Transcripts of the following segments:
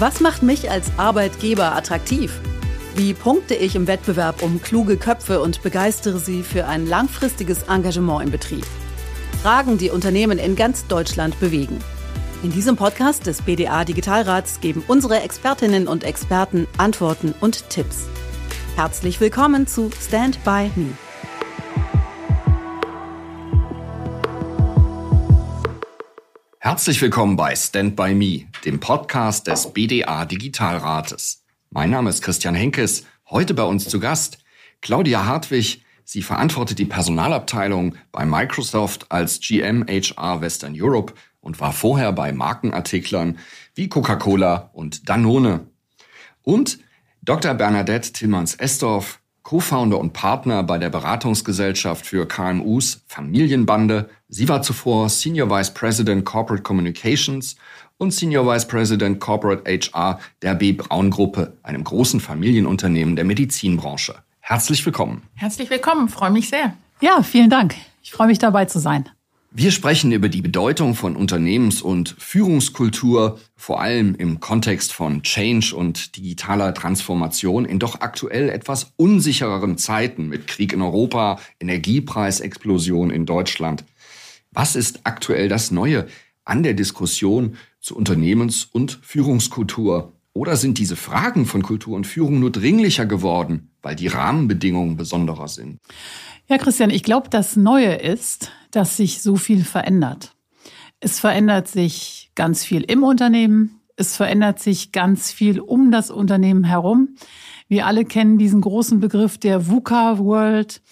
Was macht mich als Arbeitgeber attraktiv? Wie punkte ich im Wettbewerb um kluge Köpfe und begeistere sie für ein langfristiges Engagement im Betrieb? Fragen, die Unternehmen in ganz Deutschland bewegen. In diesem Podcast des BDA Digitalrats geben unsere Expertinnen und Experten Antworten und Tipps. Herzlich willkommen zu Stand by Me. Herzlich willkommen bei Stand by Me, dem Podcast des BDA Digitalrates. Mein Name ist Christian Henkes. Heute bei uns zu Gast Claudia Hartwig. Sie verantwortet die Personalabteilung bei Microsoft als GM HR Western Europe und war vorher bei Markenartiklern wie Coca-Cola und Danone. Und Dr. Bernadette Tillmanns-Estorf, Co-Founder und Partner bei der Beratungsgesellschaft für KMUs Familienbande. Sie war zuvor Senior Vice President Corporate Communications und Senior Vice President Corporate HR der B. Braun Gruppe, einem großen Familienunternehmen der Medizinbranche. Herzlich willkommen. Herzlich willkommen, freue mich sehr. Ja, vielen Dank. Ich freue mich dabei zu sein. Wir sprechen über die Bedeutung von Unternehmens- und Führungskultur, vor allem im Kontext von Change und digitaler Transformation in doch aktuell etwas unsichereren Zeiten mit Krieg in Europa, Energiepreisexplosion in Deutschland. Was ist aktuell das Neue an der Diskussion zu Unternehmens- und Führungskultur? Oder sind diese Fragen von Kultur und Führung nur dringlicher geworden, weil die Rahmenbedingungen besonderer sind? Ja, Christian, ich glaube, das Neue ist, dass sich so viel verändert. Es verändert sich ganz viel im Unternehmen. Es verändert sich ganz viel um das Unternehmen herum. Wir alle kennen diesen großen Begriff der VUCA-World.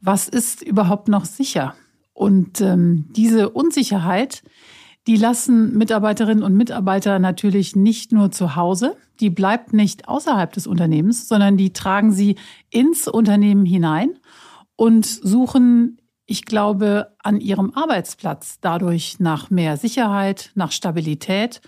Was ist überhaupt noch sicher? Und ähm, diese Unsicherheit, die lassen Mitarbeiterinnen und Mitarbeiter natürlich nicht nur zu Hause, die bleibt nicht außerhalb des Unternehmens, sondern die tragen sie ins Unternehmen hinein und suchen, ich glaube, an ihrem Arbeitsplatz dadurch nach mehr Sicherheit, nach Stabilität.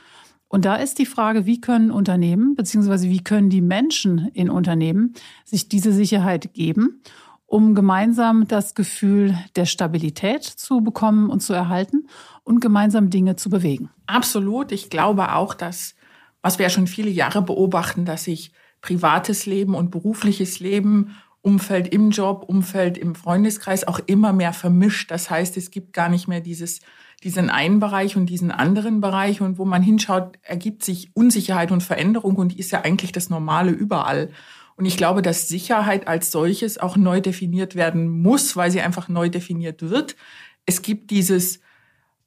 Und da ist die Frage, wie können Unternehmen beziehungsweise wie können die Menschen in Unternehmen sich diese Sicherheit geben, um gemeinsam das Gefühl der Stabilität zu bekommen und zu erhalten und gemeinsam Dinge zu bewegen. Absolut. Ich glaube auch, dass, was wir ja schon viele Jahre beobachten, dass sich privates Leben und berufliches Leben Umfeld im Job, Umfeld im Freundeskreis auch immer mehr vermischt. Das heißt, es gibt gar nicht mehr dieses, diesen einen Bereich und diesen anderen Bereich. Und wo man hinschaut, ergibt sich Unsicherheit und Veränderung und die ist ja eigentlich das Normale überall. Und ich glaube, dass Sicherheit als solches auch neu definiert werden muss, weil sie einfach neu definiert wird. Es gibt dieses,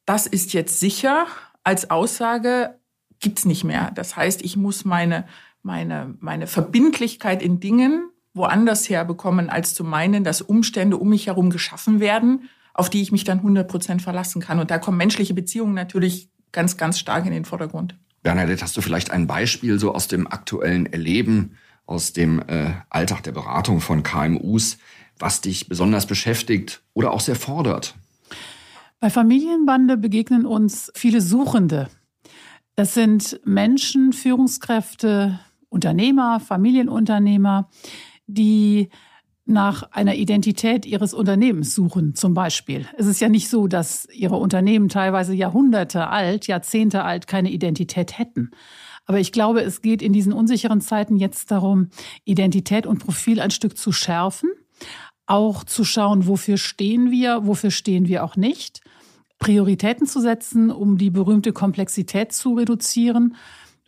das ist jetzt sicher als Aussage, gibt's nicht mehr. Das heißt, ich muss meine, meine, meine Verbindlichkeit in Dingen woanders herbekommen, als zu meinen, dass Umstände um mich herum geschaffen werden, auf die ich mich dann 100 Prozent verlassen kann. Und da kommen menschliche Beziehungen natürlich ganz, ganz stark in den Vordergrund. Bernadette, hast du vielleicht ein Beispiel so aus dem aktuellen Erleben, aus dem äh, Alltag der Beratung von KMUs, was dich besonders beschäftigt oder auch sehr fordert? Bei Familienbande begegnen uns viele Suchende. Das sind Menschen, Führungskräfte, Unternehmer, Familienunternehmer, die nach einer Identität ihres Unternehmens suchen, zum Beispiel. Es ist ja nicht so, dass ihre Unternehmen teilweise Jahrhunderte alt, Jahrzehnte alt keine Identität hätten. Aber ich glaube, es geht in diesen unsicheren Zeiten jetzt darum, Identität und Profil ein Stück zu schärfen, auch zu schauen, wofür stehen wir, wofür stehen wir auch nicht, Prioritäten zu setzen, um die berühmte Komplexität zu reduzieren.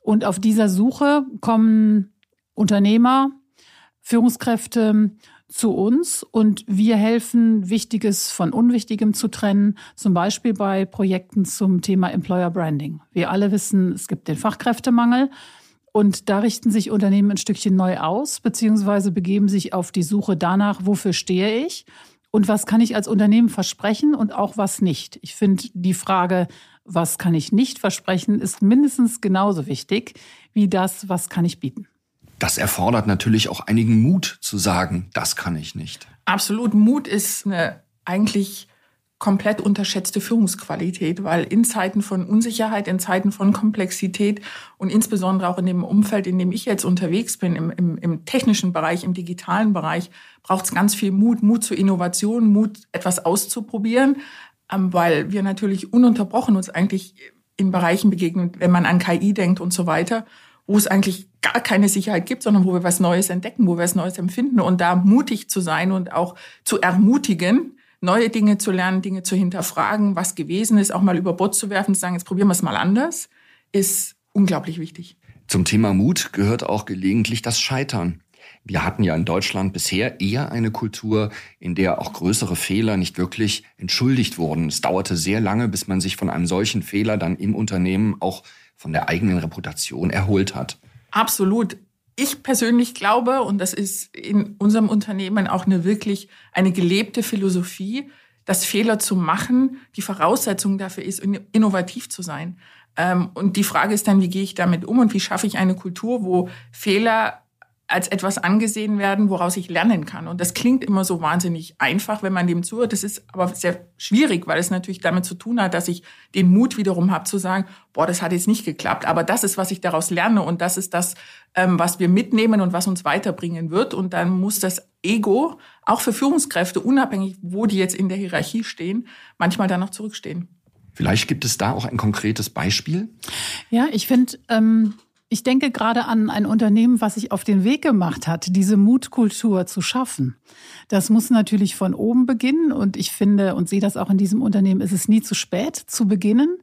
Und auf dieser Suche kommen Unternehmer, Führungskräfte zu uns und wir helfen, Wichtiges von Unwichtigem zu trennen, zum Beispiel bei Projekten zum Thema Employer Branding. Wir alle wissen, es gibt den Fachkräftemangel und da richten sich Unternehmen ein Stückchen neu aus, beziehungsweise begeben sich auf die Suche danach, wofür stehe ich und was kann ich als Unternehmen versprechen und auch was nicht. Ich finde die Frage, was kann ich nicht versprechen, ist mindestens genauso wichtig wie das, was kann ich bieten. Das erfordert natürlich auch einigen Mut zu sagen, das kann ich nicht. Absolut. Mut ist eine eigentlich komplett unterschätzte Führungsqualität, weil in Zeiten von Unsicherheit, in Zeiten von Komplexität und insbesondere auch in dem Umfeld, in dem ich jetzt unterwegs bin, im, im, im technischen Bereich, im digitalen Bereich, braucht es ganz viel Mut, Mut zur Innovation, Mut, etwas auszuprobieren, ähm, weil wir natürlich ununterbrochen uns eigentlich in Bereichen begegnen, wenn man an KI denkt und so weiter wo es eigentlich gar keine Sicherheit gibt, sondern wo wir was Neues entdecken, wo wir was Neues empfinden und da mutig zu sein und auch zu ermutigen, neue Dinge zu lernen, Dinge zu hinterfragen, was gewesen ist, auch mal über Bord zu werfen, zu sagen, jetzt probieren wir es mal anders, ist unglaublich wichtig. Zum Thema Mut gehört auch gelegentlich das Scheitern. Wir hatten ja in Deutschland bisher eher eine Kultur, in der auch größere Fehler nicht wirklich entschuldigt wurden. Es dauerte sehr lange, bis man sich von einem solchen Fehler dann im Unternehmen auch von der eigenen Reputation erholt hat. Absolut. Ich persönlich glaube, und das ist in unserem Unternehmen auch eine wirklich eine gelebte Philosophie, dass Fehler zu machen die Voraussetzung dafür ist, innovativ zu sein. Ähm, und die Frage ist dann, wie gehe ich damit um und wie schaffe ich eine Kultur, wo Fehler als etwas angesehen werden, woraus ich lernen kann. Und das klingt immer so wahnsinnig einfach, wenn man dem zuhört. Das ist aber sehr schwierig, weil es natürlich damit zu tun hat, dass ich den Mut wiederum habe zu sagen, boah, das hat jetzt nicht geklappt. Aber das ist, was ich daraus lerne und das ist das, ähm, was wir mitnehmen und was uns weiterbringen wird. Und dann muss das Ego auch für Führungskräfte, unabhängig, wo die jetzt in der Hierarchie stehen, manchmal dann noch zurückstehen. Vielleicht gibt es da auch ein konkretes Beispiel. Ja, ich finde, ähm, ich denke gerade an ein Unternehmen, was sich auf den Weg gemacht hat, diese Mutkultur zu schaffen. Das muss natürlich von oben beginnen und ich finde und sehe das auch in diesem Unternehmen, ist es nie zu spät zu beginnen.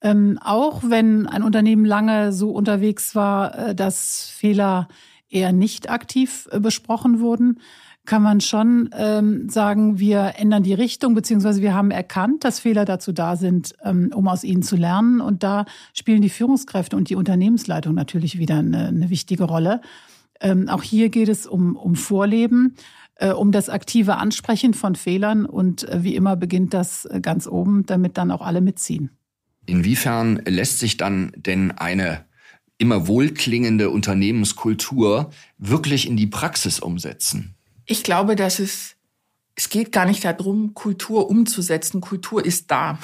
Ähm, auch wenn ein Unternehmen lange so unterwegs war, äh, dass Fehler eher nicht aktiv äh, besprochen wurden, kann man schon ähm, sagen, wir ändern die Richtung, beziehungsweise wir haben erkannt, dass Fehler dazu da sind, ähm, um aus ihnen zu lernen. Und da spielen die Führungskräfte und die Unternehmensleitung natürlich wieder eine, eine wichtige Rolle. Ähm, auch hier geht es um, um Vorleben, äh, um das aktive Ansprechen von Fehlern. Und äh, wie immer beginnt das äh, ganz oben, damit dann auch alle mitziehen. Inwiefern lässt sich dann denn eine immer wohlklingende Unternehmenskultur wirklich in die Praxis umsetzen? Ich glaube, dass es, es geht gar nicht darum, Kultur umzusetzen. Kultur ist da.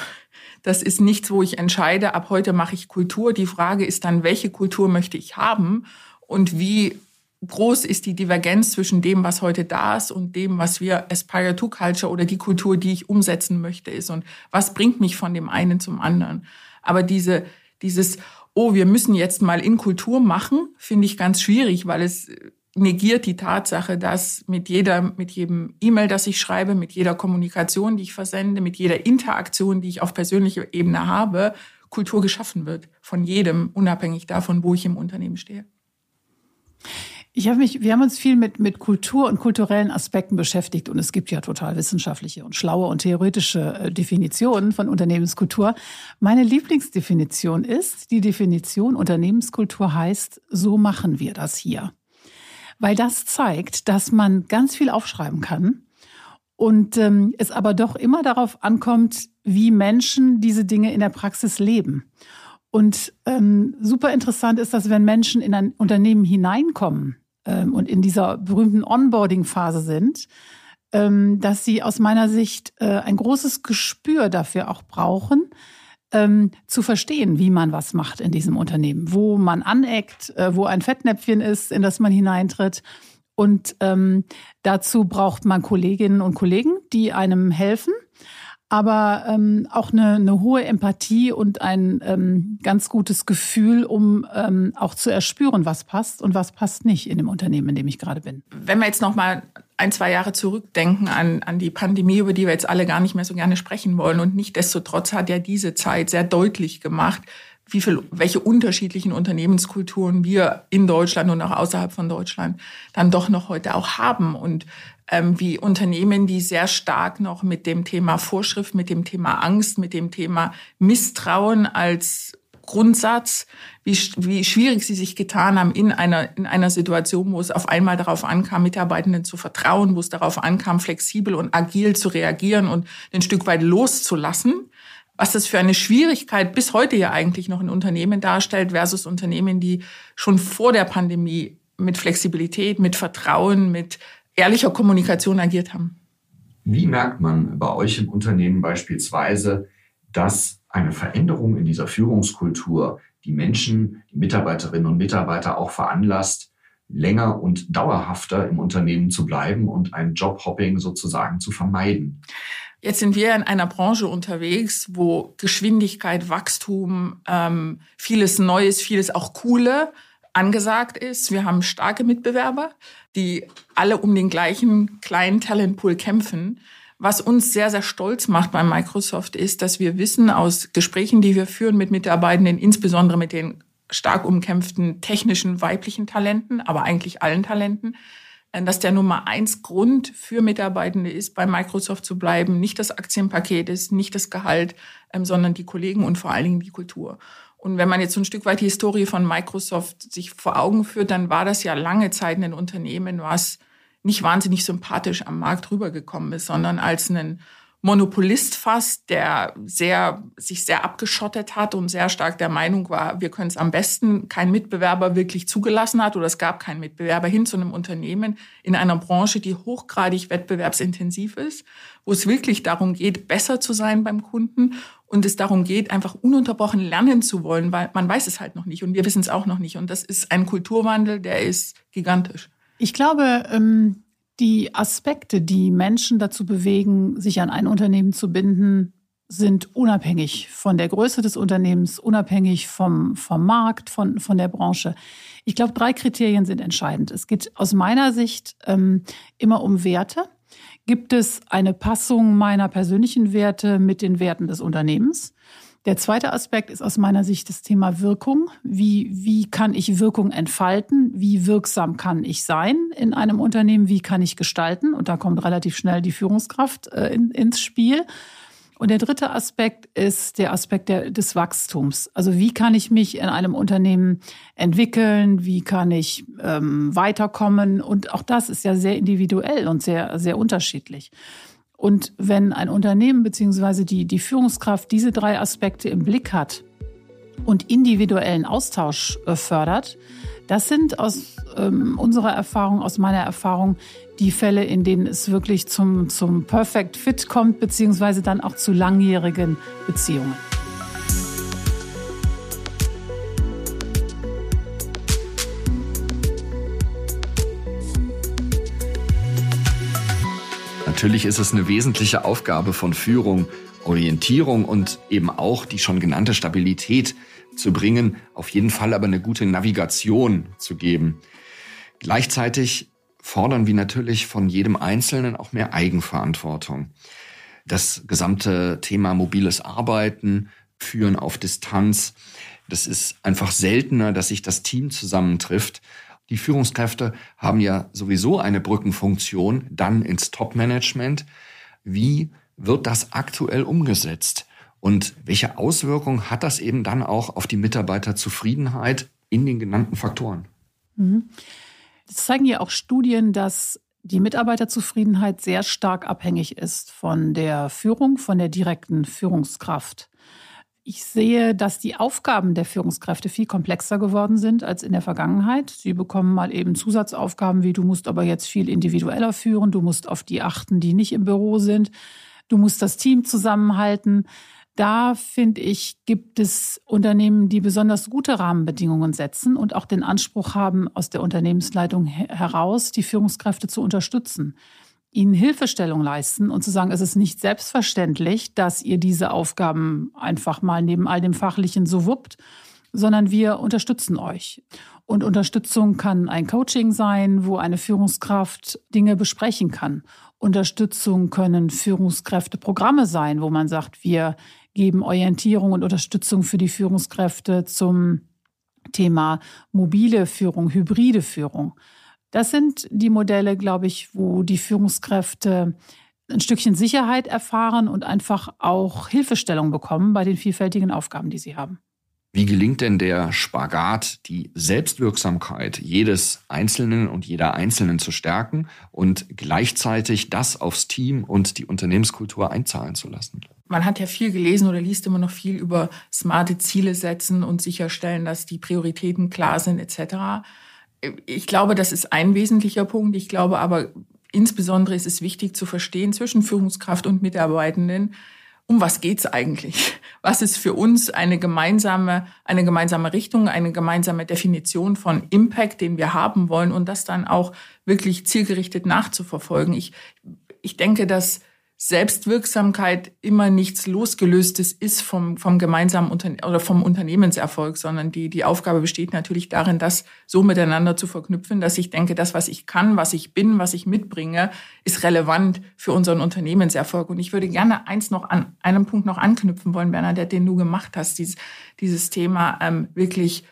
Das ist nichts, wo ich entscheide, ab heute mache ich Kultur. Die Frage ist dann, welche Kultur möchte ich haben und wie groß ist die Divergenz zwischen dem, was heute da ist und dem, was wir Aspire to Culture oder die Kultur, die ich umsetzen möchte, ist und was bringt mich von dem einen zum anderen. Aber diese, dieses, oh, wir müssen jetzt mal in Kultur machen, finde ich ganz schwierig, weil es negiert die Tatsache, dass mit jeder, mit jedem E-Mail, das ich schreibe, mit jeder Kommunikation, die ich versende, mit jeder Interaktion, die ich auf persönlicher Ebene habe, Kultur geschaffen wird. Von jedem, unabhängig davon, wo ich im Unternehmen stehe. Ich habe mich, wir haben uns viel mit, mit Kultur und kulturellen Aspekten beschäftigt und es gibt ja total wissenschaftliche und schlaue und theoretische äh, Definitionen von Unternehmenskultur. Meine Lieblingsdefinition ist, die Definition Unternehmenskultur heißt, so machen wir das hier weil das zeigt, dass man ganz viel aufschreiben kann und ähm, es aber doch immer darauf ankommt, wie Menschen diese Dinge in der Praxis leben. Und ähm, super interessant ist, dass wenn Menschen in ein Unternehmen hineinkommen ähm, und in dieser berühmten Onboarding-Phase sind, ähm, dass sie aus meiner Sicht äh, ein großes Gespür dafür auch brauchen, ähm, zu verstehen, wie man was macht in diesem Unternehmen, wo man aneckt, äh, wo ein Fettnäpfchen ist, in das man hineintritt. Und ähm, dazu braucht man Kolleginnen und Kollegen, die einem helfen aber ähm, auch eine, eine hohe Empathie und ein ähm, ganz gutes Gefühl, um ähm, auch zu erspüren, was passt und was passt nicht in dem Unternehmen, in dem ich gerade bin. Wenn wir jetzt noch mal ein, zwei Jahre zurückdenken an, an die Pandemie, über die wir jetzt alle gar nicht mehr so gerne sprechen wollen. Und nichtdestotrotz hat ja diese Zeit sehr deutlich gemacht, wie viel, welche unterschiedlichen Unternehmenskulturen wir in Deutschland und auch außerhalb von Deutschland dann doch noch heute auch haben. Und ähm, wie Unternehmen, die sehr stark noch mit dem Thema Vorschrift, mit dem Thema Angst, mit dem Thema Misstrauen als Grundsatz, wie, wie schwierig sie sich getan haben in einer, in einer Situation, wo es auf einmal darauf ankam, Mitarbeitenden zu vertrauen, wo es darauf ankam, flexibel und agil zu reagieren und ein Stück weit loszulassen. Was das für eine Schwierigkeit bis heute ja eigentlich noch in Unternehmen darstellt versus Unternehmen, die schon vor der Pandemie mit Flexibilität, mit Vertrauen, mit ehrlicher Kommunikation agiert haben. Wie merkt man bei euch im Unternehmen beispielsweise, dass eine Veränderung in dieser Führungskultur die Menschen, die Mitarbeiterinnen und Mitarbeiter auch veranlasst, länger und dauerhafter im Unternehmen zu bleiben und ein Jobhopping sozusagen zu vermeiden? Jetzt sind wir in einer Branche unterwegs, wo Geschwindigkeit, Wachstum, ähm, vieles Neues, vieles auch Coole angesagt ist. Wir haben starke Mitbewerber, die alle um den gleichen kleinen Talentpool kämpfen. Was uns sehr, sehr stolz macht bei Microsoft ist, dass wir wissen aus Gesprächen, die wir führen mit Mitarbeitenden, insbesondere mit den stark umkämpften technischen weiblichen Talenten, aber eigentlich allen Talenten, äh, dass der Nummer eins Grund für Mitarbeitende ist, bei Microsoft zu bleiben, nicht das Aktienpaket ist, nicht das Gehalt, ähm, sondern die Kollegen und vor allen Dingen die Kultur. Und wenn man jetzt so ein Stück weit die Historie von Microsoft sich vor Augen führt, dann war das ja lange Zeit ein Unternehmen, was nicht wahnsinnig sympathisch am Markt rübergekommen ist, sondern als ein Monopolist fast, der sehr, sich sehr abgeschottet hat und sehr stark der Meinung war, wir können es am besten, kein Mitbewerber wirklich zugelassen hat oder es gab keinen Mitbewerber hin zu einem Unternehmen in einer Branche, die hochgradig wettbewerbsintensiv ist, wo es wirklich darum geht, besser zu sein beim Kunden und es darum geht, einfach ununterbrochen lernen zu wollen, weil man weiß es halt noch nicht und wir wissen es auch noch nicht. Und das ist ein Kulturwandel, der ist gigantisch. Ich glaube, ähm, die Aspekte, die Menschen dazu bewegen, sich an ein Unternehmen zu binden, sind unabhängig von der Größe des Unternehmens, unabhängig vom, vom Markt, von, von der Branche. Ich glaube, drei Kriterien sind entscheidend. Es geht aus meiner Sicht ähm, immer um Werte. Gibt es eine Passung meiner persönlichen Werte mit den Werten des Unternehmens? Der zweite Aspekt ist aus meiner Sicht das Thema Wirkung. Wie, wie kann ich Wirkung entfalten? Wie wirksam kann ich sein in einem Unternehmen? Wie kann ich gestalten? Und da kommt relativ schnell die Führungskraft äh, in, ins Spiel. Und der dritte Aspekt ist der Aspekt der, des Wachstums. Also wie kann ich mich in einem Unternehmen entwickeln? Wie kann ich ähm, weiterkommen? Und auch das ist ja sehr individuell und sehr, sehr unterschiedlich. Und wenn ein Unternehmen beziehungsweise die, die Führungskraft diese drei Aspekte im Blick hat und individuellen Austausch äh, fördert, das sind aus ähm, unserer Erfahrung, aus meiner Erfahrung, die Fälle, in denen es wirklich zum, zum Perfect Fit kommt, beziehungsweise dann auch zu langjährigen Beziehungen. Natürlich ist es eine wesentliche Aufgabe von Führung, Orientierung und eben auch die schon genannte Stabilität zu bringen, auf jeden Fall aber eine gute Navigation zu geben. Gleichzeitig fordern wir natürlich von jedem Einzelnen auch mehr Eigenverantwortung. Das gesamte Thema mobiles Arbeiten, Führen auf Distanz, das ist einfach seltener, dass sich das Team zusammentrifft die Führungskräfte haben ja sowieso eine Brückenfunktion dann ins Top-Management. Wie wird das aktuell umgesetzt? Und welche Auswirkungen hat das eben dann auch auf die Mitarbeiterzufriedenheit in den genannten Faktoren? Mhm. Das zeigen ja auch Studien, dass die Mitarbeiterzufriedenheit sehr stark abhängig ist von der Führung, von der direkten Führungskraft. Ich sehe, dass die Aufgaben der Führungskräfte viel komplexer geworden sind als in der Vergangenheit. Sie bekommen mal eben Zusatzaufgaben wie du musst aber jetzt viel individueller führen, du musst auf die achten, die nicht im Büro sind, du musst das Team zusammenhalten. Da finde ich, gibt es Unternehmen, die besonders gute Rahmenbedingungen setzen und auch den Anspruch haben, aus der Unternehmensleitung heraus die Führungskräfte zu unterstützen ihnen Hilfestellung leisten und zu sagen, es ist nicht selbstverständlich, dass ihr diese Aufgaben einfach mal neben all dem Fachlichen so wuppt, sondern wir unterstützen euch. Und Unterstützung kann ein Coaching sein, wo eine Führungskraft Dinge besprechen kann. Unterstützung können Führungskräfteprogramme sein, wo man sagt, wir geben Orientierung und Unterstützung für die Führungskräfte zum Thema mobile Führung, hybride Führung. Das sind die Modelle, glaube ich, wo die Führungskräfte ein Stückchen Sicherheit erfahren und einfach auch Hilfestellung bekommen bei den vielfältigen Aufgaben, die sie haben. Wie gelingt denn der Spagat, die Selbstwirksamkeit jedes Einzelnen und jeder Einzelnen zu stärken und gleichzeitig das aufs Team und die Unternehmenskultur einzahlen zu lassen? Man hat ja viel gelesen oder liest immer noch viel über smarte Ziele setzen und sicherstellen, dass die Prioritäten klar sind etc ich glaube, das ist ein wesentlicher Punkt. Ich glaube aber, insbesondere ist es wichtig zu verstehen zwischen Führungskraft und Mitarbeitenden, um was geht's eigentlich? Was ist für uns eine gemeinsame, eine gemeinsame Richtung, eine gemeinsame Definition von Impact, den wir haben wollen und das dann auch wirklich zielgerichtet nachzuverfolgen? Ich, ich denke, dass Selbstwirksamkeit immer nichts losgelöstes ist vom, vom gemeinsamen Unterne oder vom Unternehmenserfolg, sondern die, die Aufgabe besteht natürlich darin, das so miteinander zu verknüpfen, dass ich denke, das, was ich kann, was ich bin, was ich mitbringe, ist relevant für unseren Unternehmenserfolg. Und ich würde gerne eins noch an einem Punkt noch anknüpfen wollen, Bernadette, den du gemacht hast, dieses, dieses Thema ähm, wirklich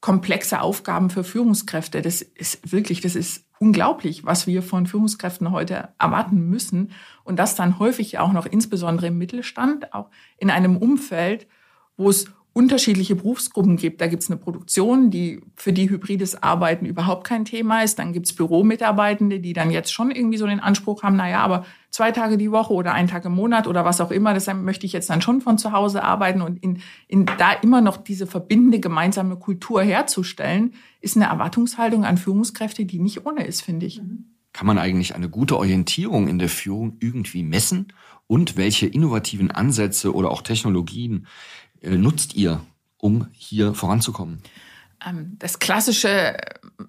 komplexe Aufgaben für Führungskräfte. Das ist wirklich, das ist unglaublich, was wir von Führungskräften heute erwarten müssen. Und das dann häufig auch noch insbesondere im Mittelstand, auch in einem Umfeld, wo es unterschiedliche Berufsgruppen gibt. Da gibt es eine Produktion, die für die hybrides Arbeiten überhaupt kein Thema ist. Dann gibt es Büromitarbeitende, die dann jetzt schon irgendwie so den Anspruch haben, naja, aber zwei Tage die Woche oder einen Tag im Monat oder was auch immer, deshalb möchte ich jetzt dann schon von zu Hause arbeiten und in, in da immer noch diese verbindende gemeinsame Kultur herzustellen, ist eine Erwartungshaltung an Führungskräfte, die nicht ohne ist, finde ich. Kann man eigentlich eine gute Orientierung in der Führung irgendwie messen? Und welche innovativen Ansätze oder auch Technologien nutzt ihr, um hier voranzukommen? Ähm, das klassische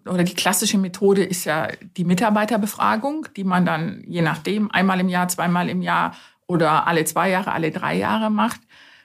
oder die klassische Methode ist ja die Mitarbeiterbefragung, die man dann je nachdem einmal im Jahr, zweimal im Jahr oder alle zwei Jahre, alle drei Jahre macht.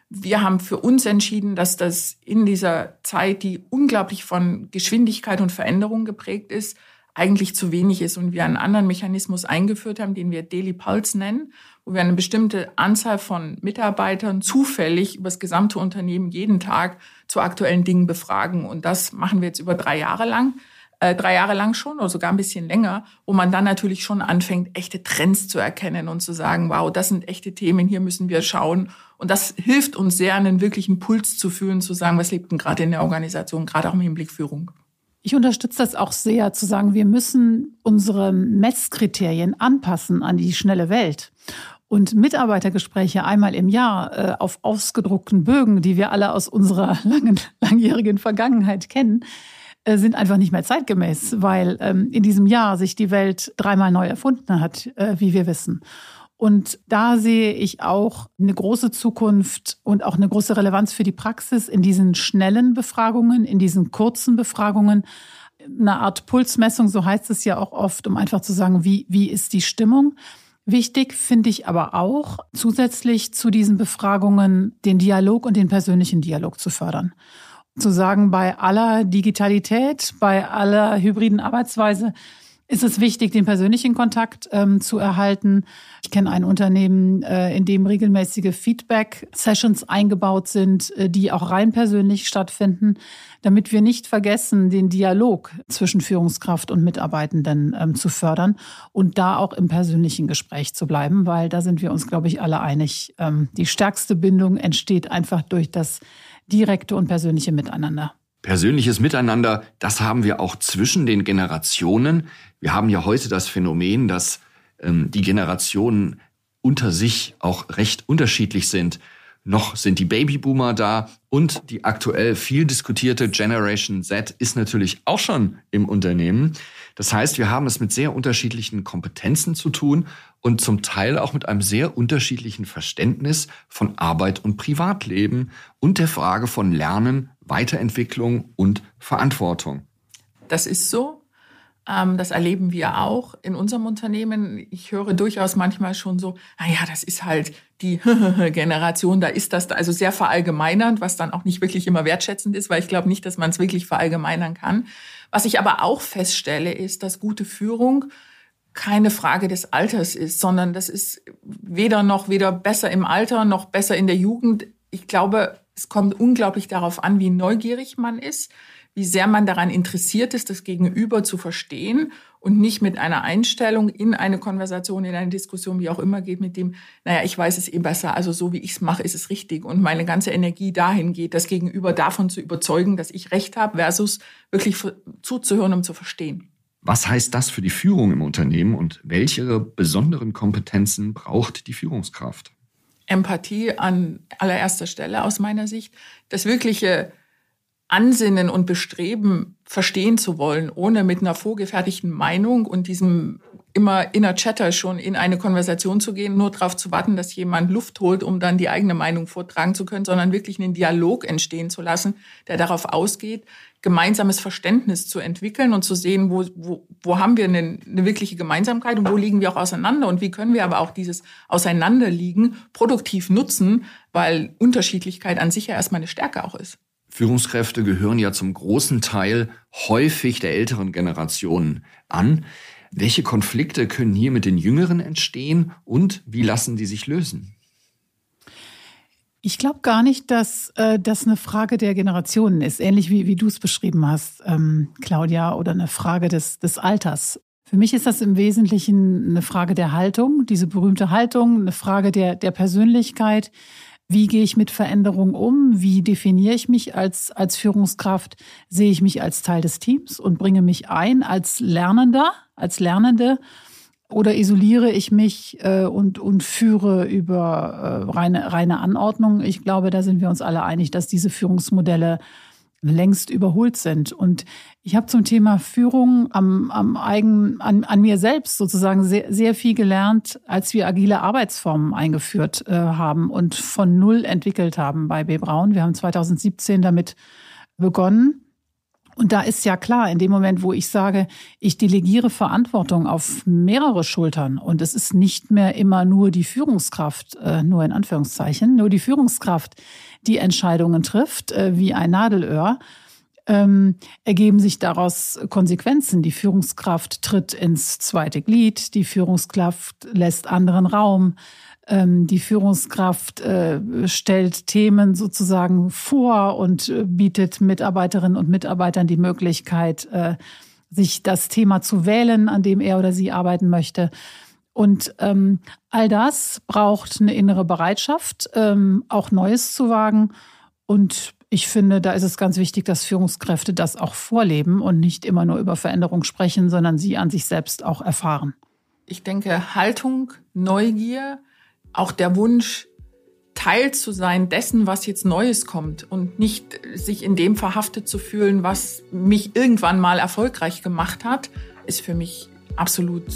Wir haben für uns entschieden, dass das in dieser Zeit, die unglaublich von Geschwindigkeit und Veränderung geprägt ist, eigentlich zu wenig ist und wir einen anderen Mechanismus eingeführt haben, den wir Daily Pulse nennen, wo wir eine bestimmte Anzahl von Mitarbeitern zufällig über das gesamte Unternehmen jeden Tag zu aktuellen Dingen befragen. Und das machen wir jetzt über drei Jahre lang, äh, drei Jahre lang schon oder sogar ein bisschen länger, wo man dann natürlich schon anfängt, echte Trends zu erkennen und zu sagen, wow, das sind echte Themen, hier müssen wir schauen. Und das hilft uns sehr, einen wirklichen Puls zu fühlen, zu sagen, was lebt denn gerade in der Organisation, gerade auch im Hinblick Führung. Ich unterstütze das auch sehr, zu sagen, wir müssen unsere Messkriterien anpassen an die schnelle Welt. Und Mitarbeitergespräche einmal im Jahr äh, auf ausgedruckten Bögen, die wir alle aus unserer langen, langjährigen Vergangenheit kennen, äh, sind einfach nicht mehr zeitgemäß, weil ähm, in diesem Jahr sich die Welt dreimal neu erfunden hat, äh, wie wir wissen. Und da sehe ich auch eine große Zukunft und auch eine große Relevanz für die Praxis in diesen schnellen Befragungen, in diesen kurzen Befragungen. Eine Art Pulsmessung, so heißt es ja auch oft, um einfach zu sagen, wie, wie ist die Stimmung. Wichtig finde ich aber auch, zusätzlich zu diesen Befragungen den Dialog und den persönlichen Dialog zu fördern. Zu sagen, bei aller Digitalität, bei aller hybriden Arbeitsweise ist es wichtig, den persönlichen Kontakt ähm, zu erhalten. Ich kenne ein Unternehmen, äh, in dem regelmäßige Feedback-Sessions eingebaut sind, äh, die auch rein persönlich stattfinden, damit wir nicht vergessen, den Dialog zwischen Führungskraft und Mitarbeitenden ähm, zu fördern und da auch im persönlichen Gespräch zu bleiben, weil da sind wir uns, glaube ich, alle einig. Ähm, die stärkste Bindung entsteht einfach durch das direkte und persönliche Miteinander. Persönliches Miteinander, das haben wir auch zwischen den Generationen. Wir haben ja heute das Phänomen, dass ähm, die Generationen unter sich auch recht unterschiedlich sind. Noch sind die Babyboomer da und die aktuell viel diskutierte Generation Z ist natürlich auch schon im Unternehmen. Das heißt, wir haben es mit sehr unterschiedlichen Kompetenzen zu tun und zum Teil auch mit einem sehr unterschiedlichen Verständnis von Arbeit und Privatleben und der Frage von Lernen, Weiterentwicklung und Verantwortung. Das ist so. Ähm, das erleben wir auch in unserem Unternehmen. Ich höre durchaus manchmal schon so, naja, das ist halt die Generation, da ist das also sehr verallgemeinernd, was dann auch nicht wirklich immer wertschätzend ist, weil ich glaube nicht, dass man es wirklich verallgemeinern kann. Was ich aber auch feststelle, ist, dass gute Führung keine Frage des Alters ist, sondern das ist weder noch weder besser im Alter noch besser in der Jugend. Ich glaube, es kommt unglaublich darauf an, wie neugierig man ist, wie sehr man daran interessiert ist, das Gegenüber zu verstehen und nicht mit einer Einstellung in eine Konversation, in eine Diskussion, wie auch immer geht, mit dem, naja, ich weiß es eh besser, also so wie ich es mache, ist es richtig. Und meine ganze Energie dahin geht, das Gegenüber davon zu überzeugen, dass ich recht habe, versus wirklich zuzuhören, um zu verstehen. Was heißt das für die Führung im Unternehmen und welche besonderen Kompetenzen braucht die Führungskraft? Empathie an allererster Stelle aus meiner Sicht. Das wirkliche Ansinnen und Bestreben verstehen zu wollen, ohne mit einer vorgefertigten Meinung und diesem immer inner Chatter schon in eine Konversation zu gehen, nur darauf zu warten, dass jemand Luft holt, um dann die eigene Meinung vortragen zu können, sondern wirklich einen Dialog entstehen zu lassen, der darauf ausgeht, gemeinsames Verständnis zu entwickeln und zu sehen, wo, wo, wo haben wir eine, eine wirkliche Gemeinsamkeit und wo liegen wir auch auseinander und wie können wir aber auch dieses Auseinanderliegen produktiv nutzen, weil Unterschiedlichkeit an sich ja erstmal eine Stärke auch ist. Führungskräfte gehören ja zum großen Teil häufig der älteren Generationen an. Welche Konflikte können hier mit den Jüngeren entstehen und wie lassen die sich lösen? Ich glaube gar nicht, dass äh, das eine Frage der Generationen ist, ähnlich wie, wie du es beschrieben hast, ähm, Claudia, oder eine Frage des, des Alters. Für mich ist das im Wesentlichen eine Frage der Haltung, diese berühmte Haltung, eine Frage der, der Persönlichkeit. Wie gehe ich mit Veränderungen um? Wie definiere ich mich als, als Führungskraft? Sehe ich mich als Teil des Teams und bringe mich ein als Lernender, als Lernende? Oder isoliere ich mich äh, und, und führe über äh, reine, reine Anordnung? Ich glaube, da sind wir uns alle einig, dass diese Führungsmodelle längst überholt sind. Und ich habe zum Thema Führung am, am eigen, an, an mir selbst sozusagen sehr, sehr viel gelernt, als wir agile Arbeitsformen eingeführt äh, haben und von null entwickelt haben bei B. Braun. Wir haben 2017 damit begonnen. Und da ist ja klar, in dem Moment, wo ich sage, ich delegiere Verantwortung auf mehrere Schultern und es ist nicht mehr immer nur die Führungskraft, äh, nur in Anführungszeichen, nur die Führungskraft, die Entscheidungen trifft, äh, wie ein Nadelöhr, ähm, ergeben sich daraus Konsequenzen. Die Führungskraft tritt ins zweite Glied, die Führungskraft lässt anderen Raum, die Führungskraft äh, stellt Themen sozusagen vor und äh, bietet Mitarbeiterinnen und Mitarbeitern die Möglichkeit, äh, sich das Thema zu wählen, an dem er oder sie arbeiten möchte. Und ähm, all das braucht eine innere Bereitschaft, ähm, auch Neues zu wagen. Und ich finde, da ist es ganz wichtig, dass Führungskräfte das auch vorleben und nicht immer nur über Veränderung sprechen, sondern sie an sich selbst auch erfahren. Ich denke, Haltung, Neugier, auch der Wunsch, Teil zu sein dessen, was jetzt Neues kommt und nicht sich in dem verhaftet zu fühlen, was mich irgendwann mal erfolgreich gemacht hat, ist für mich absolut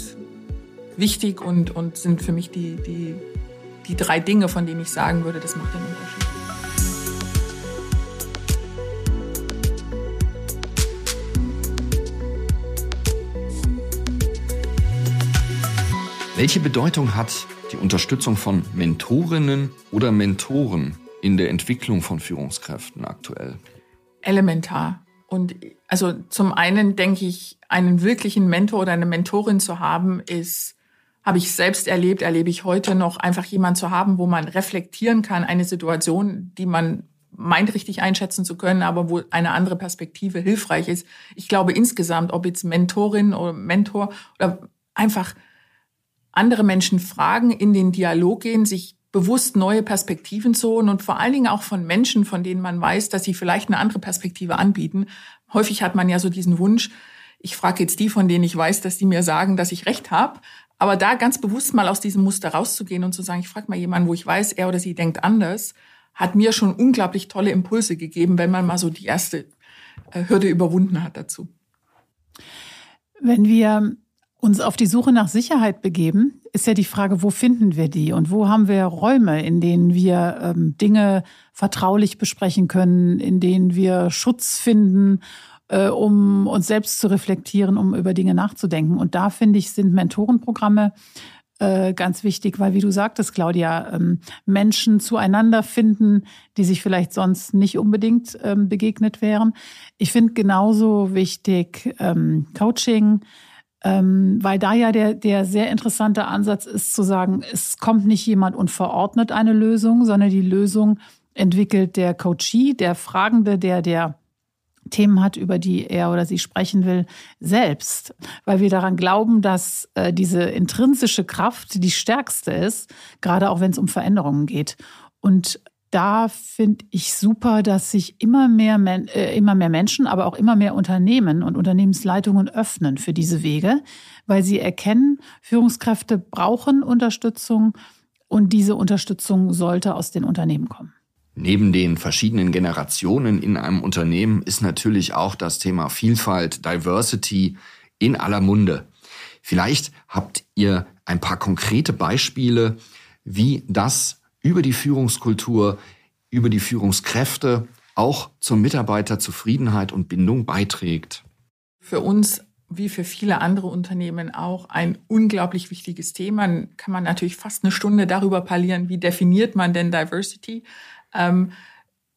wichtig und, und sind für mich die, die, die drei Dinge, von denen ich sagen würde, das macht den Unterschied. Welche Bedeutung hat die Unterstützung von Mentorinnen oder Mentoren in der Entwicklung von Führungskräften aktuell? Elementar. Und also zum einen denke ich, einen wirklichen Mentor oder eine Mentorin zu haben, ist, habe ich selbst erlebt, erlebe ich heute noch, einfach jemand zu haben, wo man reflektieren kann, eine Situation, die man meint richtig einschätzen zu können, aber wo eine andere Perspektive hilfreich ist. Ich glaube insgesamt, ob jetzt Mentorin oder Mentor oder einfach andere Menschen fragen, in den Dialog gehen, sich bewusst neue Perspektiven zu holen und vor allen Dingen auch von Menschen, von denen man weiß, dass sie vielleicht eine andere Perspektive anbieten. Häufig hat man ja so diesen Wunsch, ich frage jetzt die, von denen ich weiß, dass die mir sagen, dass ich recht habe. Aber da ganz bewusst mal aus diesem Muster rauszugehen und zu sagen, ich frage mal jemanden, wo ich weiß, er oder sie denkt anders, hat mir schon unglaublich tolle Impulse gegeben, wenn man mal so die erste äh, Hürde überwunden hat dazu. Wenn wir uns auf die Suche nach Sicherheit begeben, ist ja die Frage, wo finden wir die und wo haben wir Räume, in denen wir ähm, Dinge vertraulich besprechen können, in denen wir Schutz finden, äh, um uns selbst zu reflektieren, um über Dinge nachzudenken. Und da finde ich, sind Mentorenprogramme äh, ganz wichtig, weil wie du sagtest, Claudia, ähm, Menschen zueinander finden, die sich vielleicht sonst nicht unbedingt ähm, begegnet wären. Ich finde genauso wichtig ähm, Coaching, ähm, weil da ja der, der sehr interessante Ansatz ist zu sagen, es kommt nicht jemand und verordnet eine Lösung, sondern die Lösung entwickelt der Coachee, der Fragende, der der Themen hat, über die er oder sie sprechen will, selbst, weil wir daran glauben, dass äh, diese intrinsische Kraft die stärkste ist, gerade auch wenn es um Veränderungen geht. Und da finde ich super, dass sich immer mehr, äh, immer mehr Menschen, aber auch immer mehr Unternehmen und Unternehmensleitungen öffnen für diese Wege, weil sie erkennen, Führungskräfte brauchen Unterstützung und diese Unterstützung sollte aus den Unternehmen kommen. Neben den verschiedenen Generationen in einem Unternehmen ist natürlich auch das Thema Vielfalt, Diversity in aller Munde. Vielleicht habt ihr ein paar konkrete Beispiele, wie das über die Führungskultur, über die Führungskräfte auch zur Mitarbeiterzufriedenheit und Bindung beiträgt. Für uns wie für viele andere Unternehmen auch ein unglaublich wichtiges Thema. Kann man natürlich fast eine Stunde darüber parlieren, wie definiert man denn Diversity. Ähm,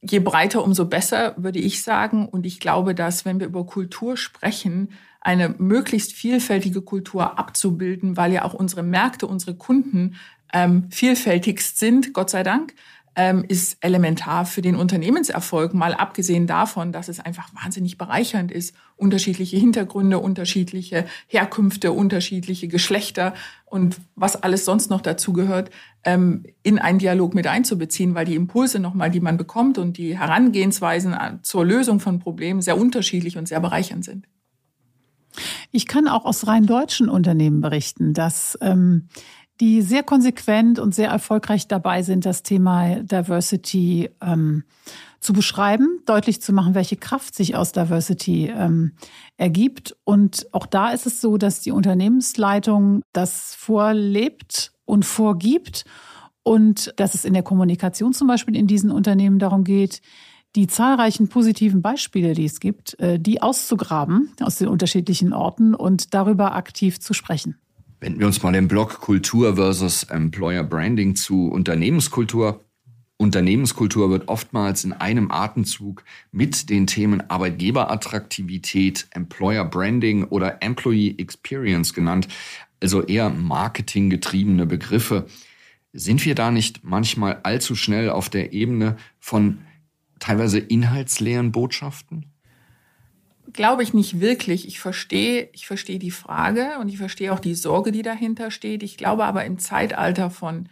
je breiter, umso besser, würde ich sagen. Und ich glaube, dass wenn wir über Kultur sprechen, eine möglichst vielfältige Kultur abzubilden, weil ja auch unsere Märkte, unsere Kunden ähm, vielfältigst sind, Gott sei Dank, ähm, ist elementar für den Unternehmenserfolg, mal abgesehen davon, dass es einfach wahnsinnig bereichernd ist, unterschiedliche Hintergründe, unterschiedliche Herkünfte, unterschiedliche Geschlechter und was alles sonst noch dazu gehört, ähm, in einen Dialog mit einzubeziehen, weil die Impulse nochmal, die man bekommt und die Herangehensweisen zur Lösung von Problemen sehr unterschiedlich und sehr bereichernd sind. Ich kann auch aus rein deutschen Unternehmen berichten, dass ähm, die sehr konsequent und sehr erfolgreich dabei sind, das Thema Diversity ähm, zu beschreiben, deutlich zu machen, welche Kraft sich aus Diversity ähm, ergibt. Und auch da ist es so, dass die Unternehmensleitung das vorlebt und vorgibt und dass es in der Kommunikation zum Beispiel in diesen Unternehmen darum geht, die zahlreichen positiven Beispiele, die es gibt, äh, die auszugraben aus den unterschiedlichen Orten und darüber aktiv zu sprechen. Wenden wir uns mal den Block Kultur versus Employer Branding zu Unternehmenskultur. Unternehmenskultur wird oftmals in einem Atemzug mit den Themen Arbeitgeberattraktivität, Employer Branding oder Employee Experience genannt, also eher marketinggetriebene Begriffe. Sind wir da nicht manchmal allzu schnell auf der Ebene von teilweise inhaltsleeren Botschaften? Glaube ich nicht wirklich. Ich verstehe, ich verstehe die Frage und ich verstehe auch die Sorge, die dahinter steht. Ich glaube aber im Zeitalter von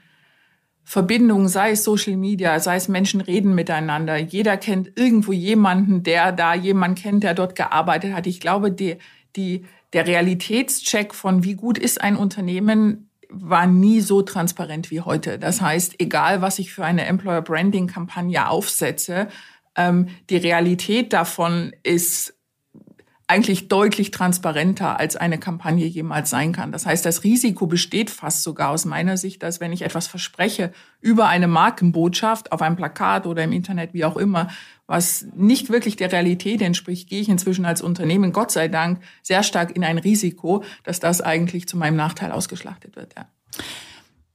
Verbindungen, sei es Social Media, sei es Menschen reden miteinander. Jeder kennt irgendwo jemanden, der da jemanden kennt, der dort gearbeitet hat. Ich glaube, die, die, der Realitätscheck von wie gut ist ein Unternehmen war nie so transparent wie heute. Das heißt, egal was ich für eine Employer Branding Kampagne aufsetze, ähm, die Realität davon ist eigentlich deutlich transparenter als eine Kampagne jemals sein kann. Das heißt, das Risiko besteht fast sogar aus meiner Sicht, dass wenn ich etwas verspreche über eine Markenbotschaft auf einem Plakat oder im Internet, wie auch immer, was nicht wirklich der Realität entspricht, gehe ich inzwischen als Unternehmen, Gott sei Dank, sehr stark in ein Risiko, dass das eigentlich zu meinem Nachteil ausgeschlachtet wird. Ja.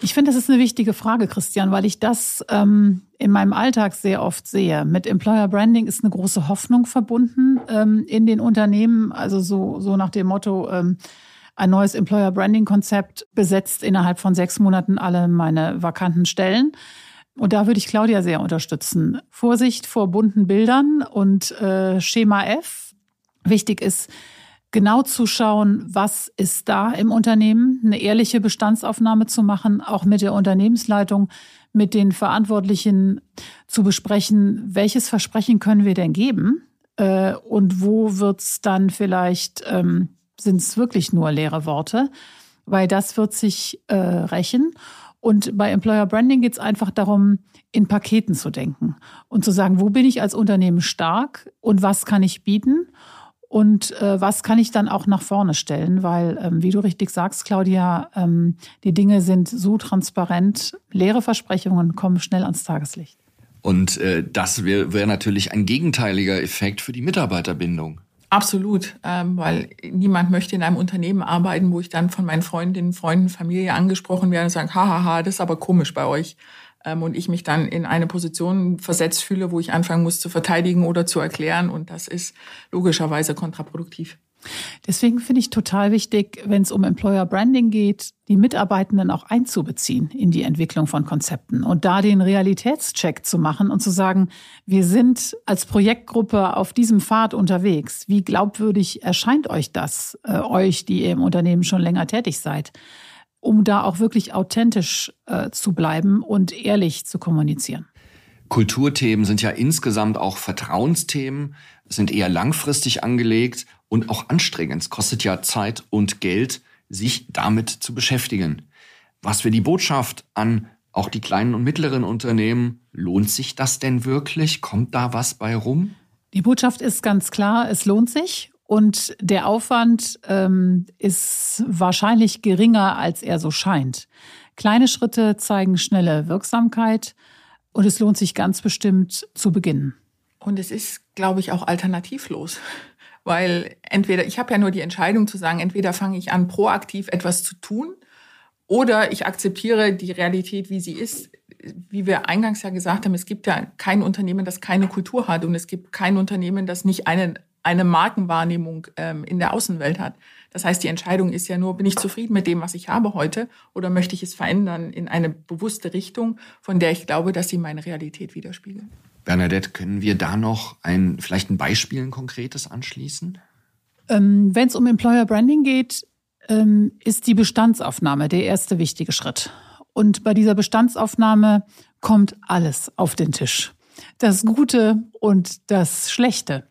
Ich finde, das ist eine wichtige Frage, Christian, weil ich das ähm, in meinem Alltag sehr oft sehe. Mit Employer Branding ist eine große Hoffnung verbunden ähm, in den Unternehmen. Also so, so nach dem Motto, ähm, ein neues Employer Branding Konzept besetzt innerhalb von sechs Monaten alle meine vakanten Stellen. Und da würde ich Claudia sehr unterstützen. Vorsicht vor bunten Bildern und äh, Schema F. Wichtig ist, genau zu schauen, was ist da im Unternehmen, eine ehrliche Bestandsaufnahme zu machen, auch mit der Unternehmensleitung, mit den Verantwortlichen zu besprechen, welches Versprechen können wir denn geben äh, und wo wird's dann vielleicht, ähm, sind es wirklich nur leere Worte, weil das wird sich äh, rächen. Und bei Employer Branding geht es einfach darum, in Paketen zu denken und zu sagen, wo bin ich als Unternehmen stark und was kann ich bieten und äh, was kann ich dann auch nach vorne stellen? Weil, ähm, wie du richtig sagst, Claudia, ähm, die Dinge sind so transparent, leere Versprechungen kommen schnell ans Tageslicht. Und äh, das wäre wär natürlich ein gegenteiliger Effekt für die Mitarbeiterbindung. Absolut, ähm, weil niemand möchte in einem Unternehmen arbeiten, wo ich dann von meinen Freundinnen, Freunden, Familie angesprochen werde und sagen, hahaha, das ist aber komisch bei euch und ich mich dann in eine Position versetzt fühle, wo ich anfangen muss zu verteidigen oder zu erklären. Und das ist logischerweise kontraproduktiv. Deswegen finde ich total wichtig, wenn es um Employer Branding geht, die Mitarbeitenden auch einzubeziehen in die Entwicklung von Konzepten und da den Realitätscheck zu machen und zu sagen, wir sind als Projektgruppe auf diesem Pfad unterwegs. Wie glaubwürdig erscheint euch das, äh, euch, die ihr im Unternehmen schon länger tätig seid? Um da auch wirklich authentisch äh, zu bleiben und ehrlich zu kommunizieren. Kulturthemen sind ja insgesamt auch Vertrauensthemen, sind eher langfristig angelegt und auch anstrengend. Es kostet ja Zeit und Geld, sich damit zu beschäftigen. Was wir die Botschaft an auch die kleinen und mittleren Unternehmen. Lohnt sich das denn wirklich? Kommt da was bei rum? Die Botschaft ist ganz klar, es lohnt sich. Und der Aufwand ähm, ist wahrscheinlich geringer, als er so scheint. Kleine Schritte zeigen schnelle Wirksamkeit und es lohnt sich ganz bestimmt zu beginnen. Und es ist, glaube ich, auch alternativlos. Weil entweder, ich habe ja nur die Entscheidung zu sagen, entweder fange ich an, proaktiv etwas zu tun oder ich akzeptiere die Realität, wie sie ist. Wie wir eingangs ja gesagt haben, es gibt ja kein Unternehmen, das keine Kultur hat und es gibt kein Unternehmen, das nicht eine, eine Markenwahrnehmung ähm, in der Außenwelt hat. Das heißt, die Entscheidung ist ja nur, bin ich zufrieden mit dem, was ich habe heute oder möchte ich es verändern in eine bewusste Richtung, von der ich glaube, dass sie meine Realität widerspiegelt. Bernadette, können wir da noch ein, vielleicht ein Beispiel, ein konkretes anschließen? Ähm, Wenn es um Employer Branding geht, ähm, ist die Bestandsaufnahme der erste wichtige Schritt. Und bei dieser Bestandsaufnahme kommt alles auf den Tisch. Das Gute und das Schlechte.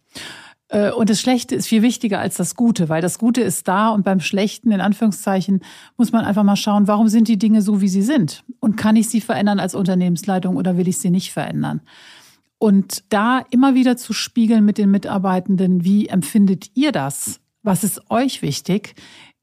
Äh, und das Schlechte ist viel wichtiger als das Gute, weil das Gute ist da und beim Schlechten, in Anführungszeichen, muss man einfach mal schauen, warum sind die Dinge so, wie sie sind? Und kann ich sie verändern als Unternehmensleitung oder will ich sie nicht verändern? Und da immer wieder zu spiegeln mit den Mitarbeitenden, wie empfindet ihr das? Was ist euch wichtig?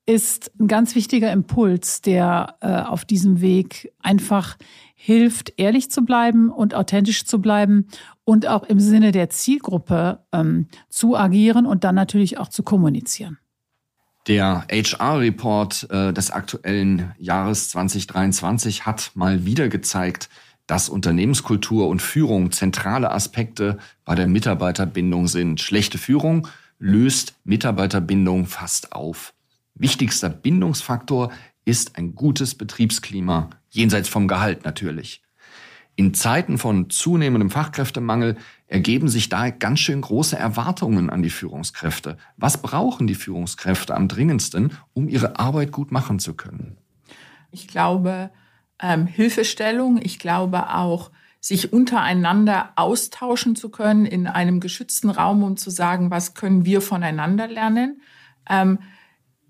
ist ein ganz wichtiger Impuls, der äh, auf diesem Weg einfach hilft, ehrlich zu bleiben und authentisch zu bleiben und auch im Sinne der Zielgruppe ähm, zu agieren und dann natürlich auch zu kommunizieren. Der HR-Report äh, des aktuellen Jahres 2023 hat mal wieder gezeigt, dass Unternehmenskultur und Führung zentrale Aspekte bei der Mitarbeiterbindung sind. Schlechte Führung löst Mitarbeiterbindung fast auf. Wichtigster Bindungsfaktor ist ein gutes Betriebsklima, jenseits vom Gehalt natürlich. In Zeiten von zunehmendem Fachkräftemangel ergeben sich da ganz schön große Erwartungen an die Führungskräfte. Was brauchen die Führungskräfte am dringendsten, um ihre Arbeit gut machen zu können? Ich glaube, ähm, Hilfestellung. Ich glaube auch, sich untereinander austauschen zu können in einem geschützten Raum, um zu sagen, was können wir voneinander lernen. Ähm,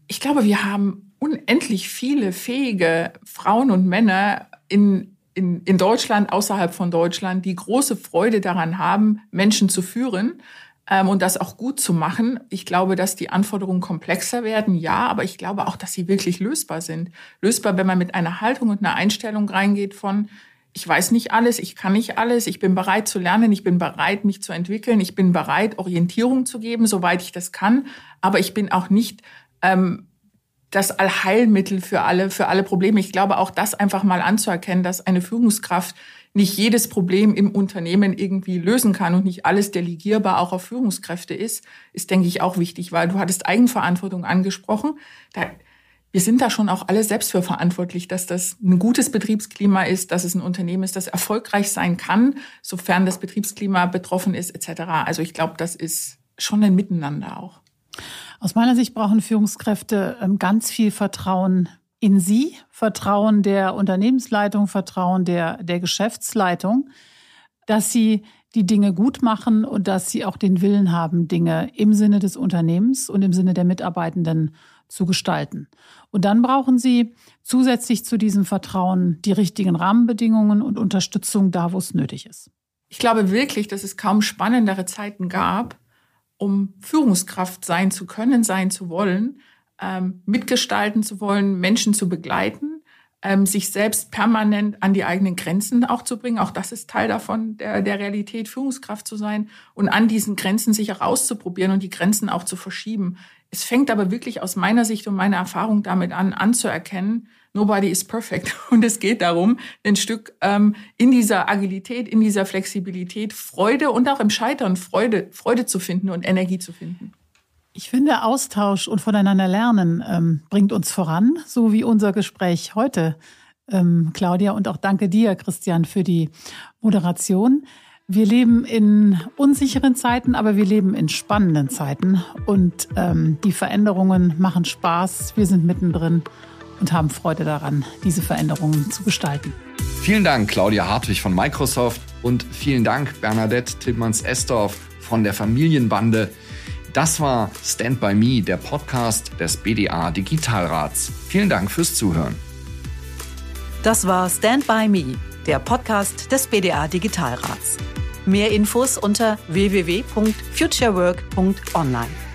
ich glaube, wir haben unendlich viele fähige Frauen und Männer in, in, in Deutschland, außerhalb von Deutschland, die große Freude daran haben, Menschen zu führen ähm, und das auch gut zu machen. Ich glaube, dass die Anforderungen komplexer werden, ja, aber ich glaube auch, dass sie wirklich lösbar sind. Lösbar, wenn man mit einer Haltung und einer Einstellung reingeht von, ich weiß nicht alles, ich kann nicht alles, ich bin bereit zu lernen, ich bin bereit, mich zu entwickeln, ich bin bereit, Orientierung zu geben, soweit ich das kann, aber ich bin auch nicht ähm, das Allheilmittel für alle, für alle Probleme. Ich glaube auch das einfach mal anzuerkennen, dass eine Führungskraft nicht jedes Problem im Unternehmen irgendwie lösen kann und nicht alles delegierbar auch auf Führungskräfte ist, ist, denke ich, auch wichtig, weil du hattest Eigenverantwortung angesprochen. Da, wir sind da schon auch alle selbst für verantwortlich, dass das ein gutes Betriebsklima ist, dass es ein Unternehmen ist, das erfolgreich sein kann, sofern das Betriebsklima betroffen ist, etc. Also ich glaube, das ist schon ein Miteinander auch. Aus meiner Sicht brauchen Führungskräfte ähm, ganz viel Vertrauen in sie, Vertrauen der Unternehmensleitung, Vertrauen der, der Geschäftsleitung, dass sie die Dinge gut machen und dass sie auch den Willen haben, Dinge im Sinne des Unternehmens und im Sinne der Mitarbeitenden zu gestalten. Und dann brauchen sie zusätzlich zu diesem Vertrauen die richtigen Rahmenbedingungen und Unterstützung da, wo es nötig ist. Ich glaube wirklich, dass es kaum spannendere Zeiten gab, um Führungskraft sein zu können, sein zu wollen, ähm, mitgestalten zu wollen, Menschen zu begleiten, ähm, sich selbst permanent an die eigenen Grenzen auch zu bringen. Auch das ist Teil davon, der, der Realität, Führungskraft zu sein und an diesen Grenzen sich auch auszuprobieren und die Grenzen auch zu verschieben. Es fängt aber wirklich aus meiner Sicht und meiner Erfahrung damit an, anzuerkennen, nobody is perfect. Und es geht darum, ein Stück ähm, in dieser Agilität, in dieser Flexibilität Freude und auch im Scheitern Freude, Freude zu finden und Energie zu finden. Ich finde, Austausch und voneinander lernen ähm, bringt uns voran, so wie unser Gespräch heute, ähm, Claudia. Und auch danke dir, Christian, für die Moderation. Wir leben in unsicheren Zeiten, aber wir leben in spannenden Zeiten. Und ähm, die Veränderungen machen Spaß. Wir sind mittendrin und haben Freude daran, diese Veränderungen zu gestalten. Vielen Dank, Claudia Hartwig von Microsoft und vielen Dank, Bernadette Tillmanns-Estorf von der Familienbande. Das war Stand by Me, der Podcast des BDA Digitalrats. Vielen Dank fürs Zuhören. Das war Stand by Me, der Podcast des BDA Digitalrats. Mehr Infos unter www.futurework.online.